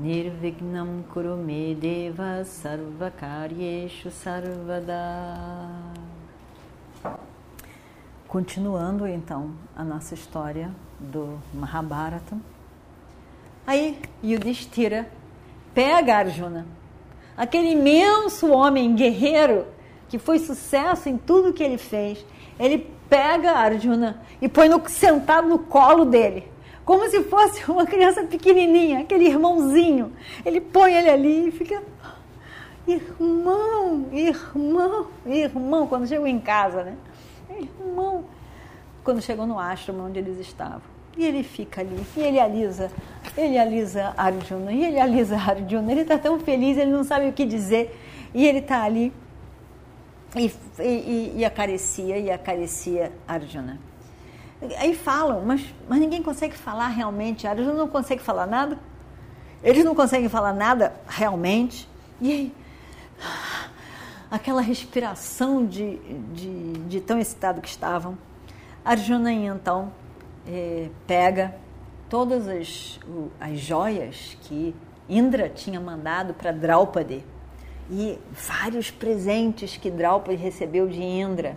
Nirvignam Kurume Deva Sarvakaryeshu Sarvada Continuando então a nossa história do Mahabharata. Aí Yudhishthira pega Arjuna, aquele imenso homem guerreiro que foi sucesso em tudo que ele fez. Ele pega Arjuna e põe no, sentado no colo dele, como se fosse uma criança pequenininha, aquele irmãozinho. Ele põe ele ali e fica irmão, irmão, irmão, quando chegou em casa, né? Irmão, quando chegou no ashram onde eles estavam. E ele fica ali, e ele alisa, ele alisa Arjuna, e ele alisa Arjuna. Ele está tão feliz, ele não sabe o que dizer, e ele está ali e, e, e acaricia, e acaricia Arjuna. Aí falam, mas, mas ninguém consegue falar realmente. Arjuna não consegue falar nada. Eles não conseguem falar nada realmente. E aí, aquela respiração de, de, de tão excitado que estavam. Arjuna então eh, pega todas as, as joias que Indra tinha mandado para Draupadi e vários presentes que Draupadi recebeu de Indra.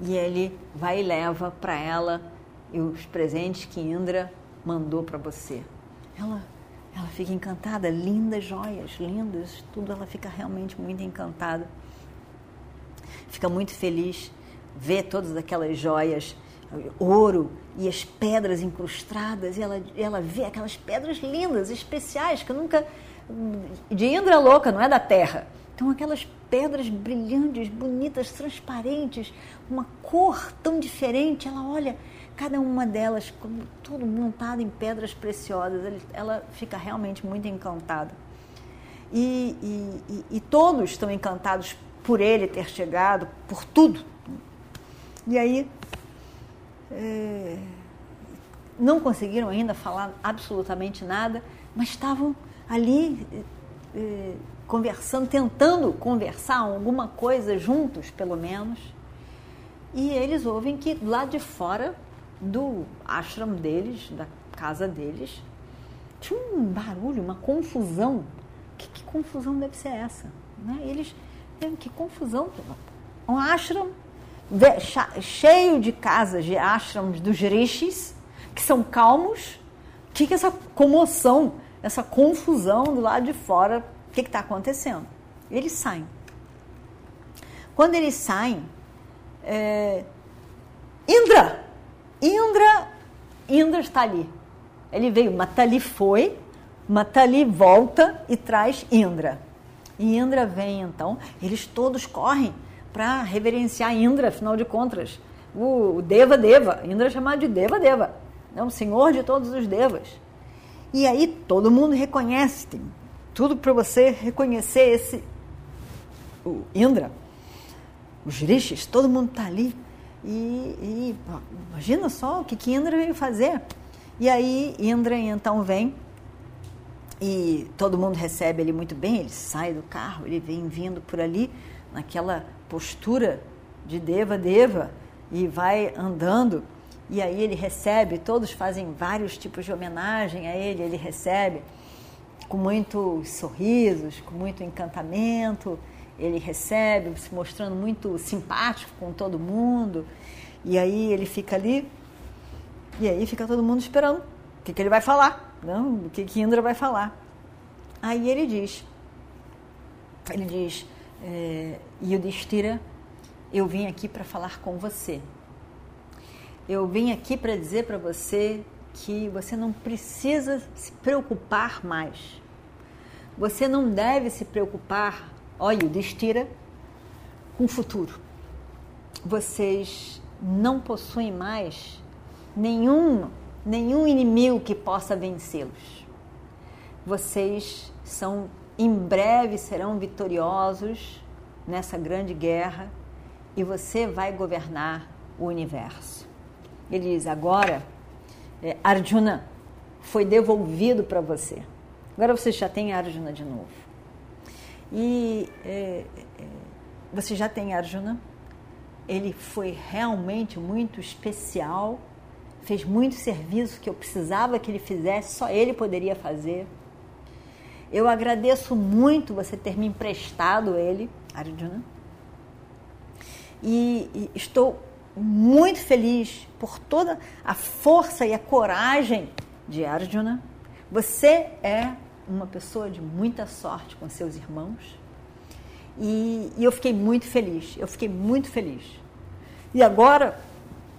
E ele vai e leva para ela os presentes que Indra mandou para você. Ela, ela fica encantada, lindas joias, lindas, tudo. Ela fica realmente muito encantada. Fica muito feliz ver todas aquelas joias, ouro e as pedras incrustadas. E ela, ela vê aquelas pedras lindas, especiais, que nunca de Indra louca, não é da terra. Então aquelas pedras brilhantes, bonitas, transparentes, uma cor tão diferente. Ela olha cada uma delas, como tudo montado em pedras preciosas. Ela fica realmente muito encantada. E, e, e, e todos estão encantados por ele ter chegado, por tudo. E aí é, não conseguiram ainda falar absolutamente nada, mas estavam ali eh, conversando, tentando conversar alguma coisa juntos, pelo menos. E eles ouvem que lá de fora do ashram deles, da casa deles, tinha um barulho, uma confusão. Que, que confusão deve ser essa? Né? Eles, que confusão. Um ashram cheio de casas, de ashrams dos rishis, que são calmos. O que, que é essa comoção? essa confusão do lado de fora, o que está acontecendo. Eles saem. Quando eles saem, é, Indra, Indra, Indra está ali. Ele veio, Matali foi, Matali volta e traz Indra. E Indra vem então, eles todos correm para reverenciar Indra, afinal de contas. O Deva Deva, Indra é chamado de Deva Deva, é o senhor de todos os devas. E aí todo mundo reconhece, tem tudo para você reconhecer esse o Indra, os rishis, todo mundo está ali. E, e, imagina só o que, que Indra veio fazer. E aí Indra então vem e todo mundo recebe ele muito bem, ele sai do carro, ele vem vindo por ali naquela postura de Deva Deva e vai andando e aí ele recebe, todos fazem vários tipos de homenagem a ele, ele recebe com muitos sorrisos, com muito encantamento, ele recebe, se mostrando muito simpático com todo mundo, e aí ele fica ali, e aí fica todo mundo esperando o que, que ele vai falar, não? o que, que Indra vai falar. Aí ele diz, ele diz, é, Yudhishthira, eu vim aqui para falar com você eu vim aqui para dizer para você que você não precisa se preocupar mais. Você não deve se preocupar, olha, destira, com o futuro. Vocês não possuem mais nenhum, nenhum inimigo que possa vencê-los. Vocês são em breve serão vitoriosos nessa grande guerra e você vai governar o universo. Ele diz: agora, é, Arjuna foi devolvido para você. Agora você já tem Arjuna de novo. E é, é, você já tem Arjuna. Ele foi realmente muito especial, fez muito serviço que eu precisava que ele fizesse, só ele poderia fazer. Eu agradeço muito você ter me emprestado ele, Arjuna. E, e estou muito feliz por toda a força e a coragem de Arjuna. Você é uma pessoa de muita sorte com seus irmãos. E, e, eu fiquei muito feliz, eu fiquei muito feliz. E agora,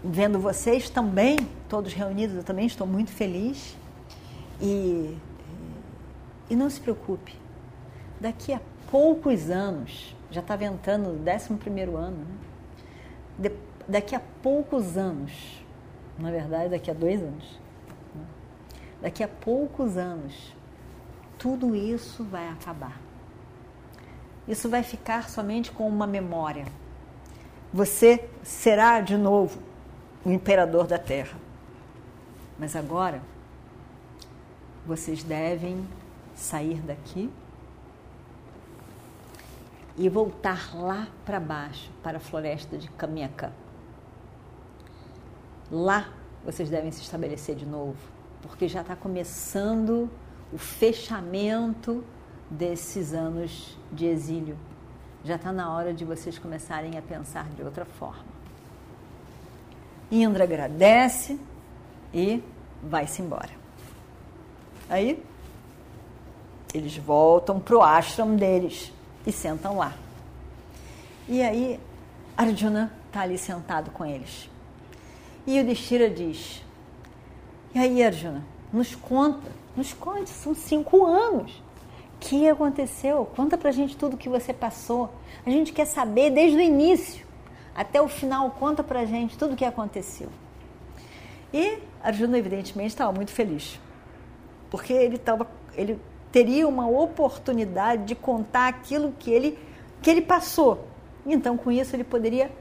vendo vocês também, todos reunidos, eu também estou muito feliz. E, e não se preocupe, daqui a poucos anos, já está ventando o 11 ano, né? De, daqui a poucos anos, na verdade, daqui a dois anos, né? daqui a poucos anos, tudo isso vai acabar. Isso vai ficar somente com uma memória. Você será de novo o imperador da terra. Mas agora, vocês devem sair daqui e voltar lá para baixo, para a floresta de Kamiaka. Lá vocês devem se estabelecer de novo, porque já está começando o fechamento desses anos de exílio. Já está na hora de vocês começarem a pensar de outra forma. Indra agradece e vai-se embora. Aí eles voltam para o ashram deles e sentam lá. E aí Arjuna está ali sentado com eles. E o Destira diz: E aí, Arjuna, nos conta nos conte, são cinco anos. O que aconteceu? Conta pra gente tudo que você passou. A gente quer saber desde o início até o final. Conta pra gente tudo o que aconteceu. E Arjuna, evidentemente, estava muito feliz. Porque ele, tava, ele teria uma oportunidade de contar aquilo que ele, que ele passou. Então, com isso, ele poderia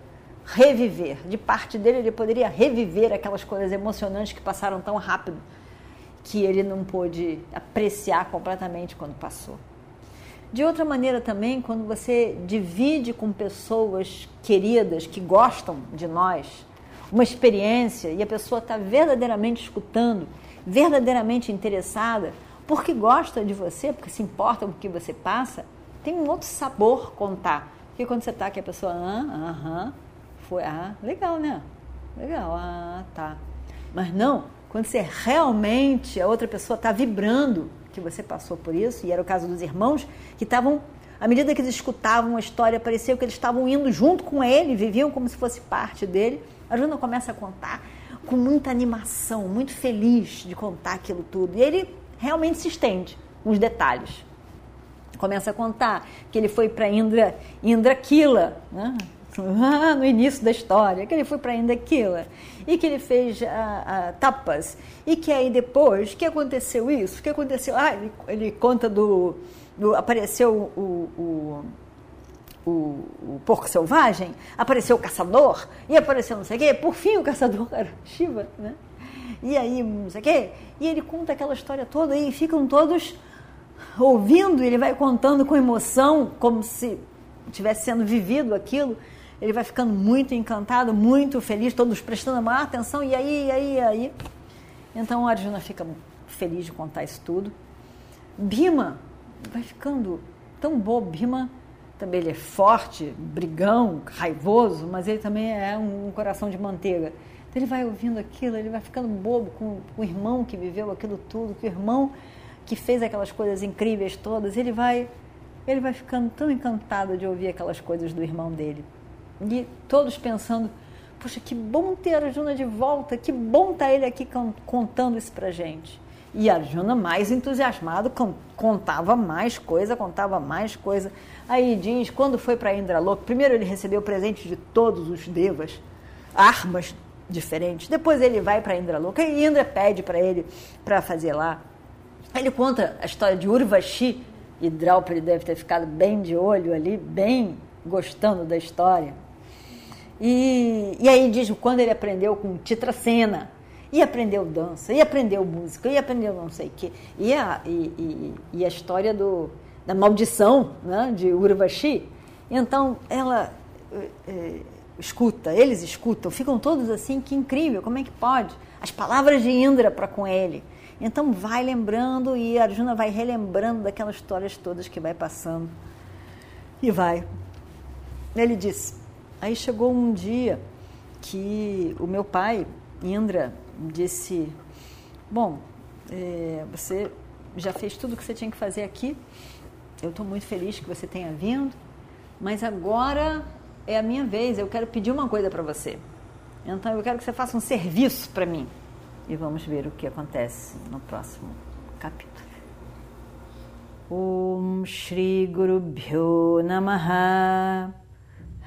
reviver. De parte dele, ele poderia reviver aquelas coisas emocionantes que passaram tão rápido que ele não pôde apreciar completamente quando passou. De outra maneira também, quando você divide com pessoas queridas que gostam de nós uma experiência e a pessoa está verdadeiramente escutando, verdadeiramente interessada, porque gosta de você, porque se importa com o que você passa, tem um outro sabor contar. Porque quando você está que a pessoa, ah, aham, foi, ah, legal, né? Legal, ah, tá. Mas não, quando você realmente, a outra pessoa está vibrando que você passou por isso, e era o caso dos irmãos, que estavam, à medida que eles escutavam a história, parecia que eles estavam indo junto com ele, viviam como se fosse parte dele. A Juna começa a contar com muita animação, muito feliz de contar aquilo tudo. E ele realmente se estende nos detalhes. Começa a contar que ele foi para Indra, Indra Kila, né? No início da história, que ele foi para Indaquila e que ele fez a, a, tapas e que aí depois, que aconteceu isso? que aconteceu? Ah, ele, ele conta do, do apareceu o, o, o, o, porco selvagem, apareceu o caçador e apareceu não sei o quê. Por fim, o caçador era Shiva, né? E aí, não sei o quê. E ele conta aquela história toda e ficam todos ouvindo, ele vai contando com emoção, como se tivesse sendo vivido aquilo ele vai ficando muito encantado, muito feliz, todos prestando a maior atenção, e aí, e aí, e aí. Então Arjuna fica feliz de contar isso tudo. Bima vai ficando tão bobo. Bima também ele é forte, brigão, raivoso, mas ele também é um coração de manteiga. Então ele vai ouvindo aquilo, ele vai ficando bobo com, com o irmão que viveu aquilo tudo, com o irmão que fez aquelas coisas incríveis todas. Ele vai, ele vai ficando tão encantado de ouvir aquelas coisas do irmão dele. E todos pensando, poxa, que bom ter Arjuna de volta, que bom estar tá ele aqui contando isso pra gente. E Arjuna, mais entusiasmado, contava mais coisa, contava mais coisa. Aí diz, quando foi para Indraloka, primeiro ele recebeu presente de todos os devas, armas diferentes. Depois ele vai para Indraloka e Indra pede para ele para fazer lá. Ele conta a história de Urvashi, E Draupadi deve ter ficado bem de olho ali, bem gostando da história. E, e aí diz quando ele aprendeu com Titracena, e aprendeu dança, e aprendeu música, e aprendeu não sei o quê. E a, e, e, e a história do, da maldição né, de Urvashi. Então, ela é, escuta, eles escutam, ficam todos assim, que incrível, como é que pode? As palavras de Indra para com ele. Então, vai lembrando e Arjuna vai relembrando daquelas histórias todas que vai passando. E vai. Ele disse, aí chegou um dia que o meu pai, Indra, disse: Bom, é, você já fez tudo o que você tinha que fazer aqui. Eu estou muito feliz que você tenha vindo, mas agora é a minha vez. Eu quero pedir uma coisa para você. Então eu quero que você faça um serviço para mim. E vamos ver o que acontece no próximo capítulo. Om Shri Guru Bhyo Namaha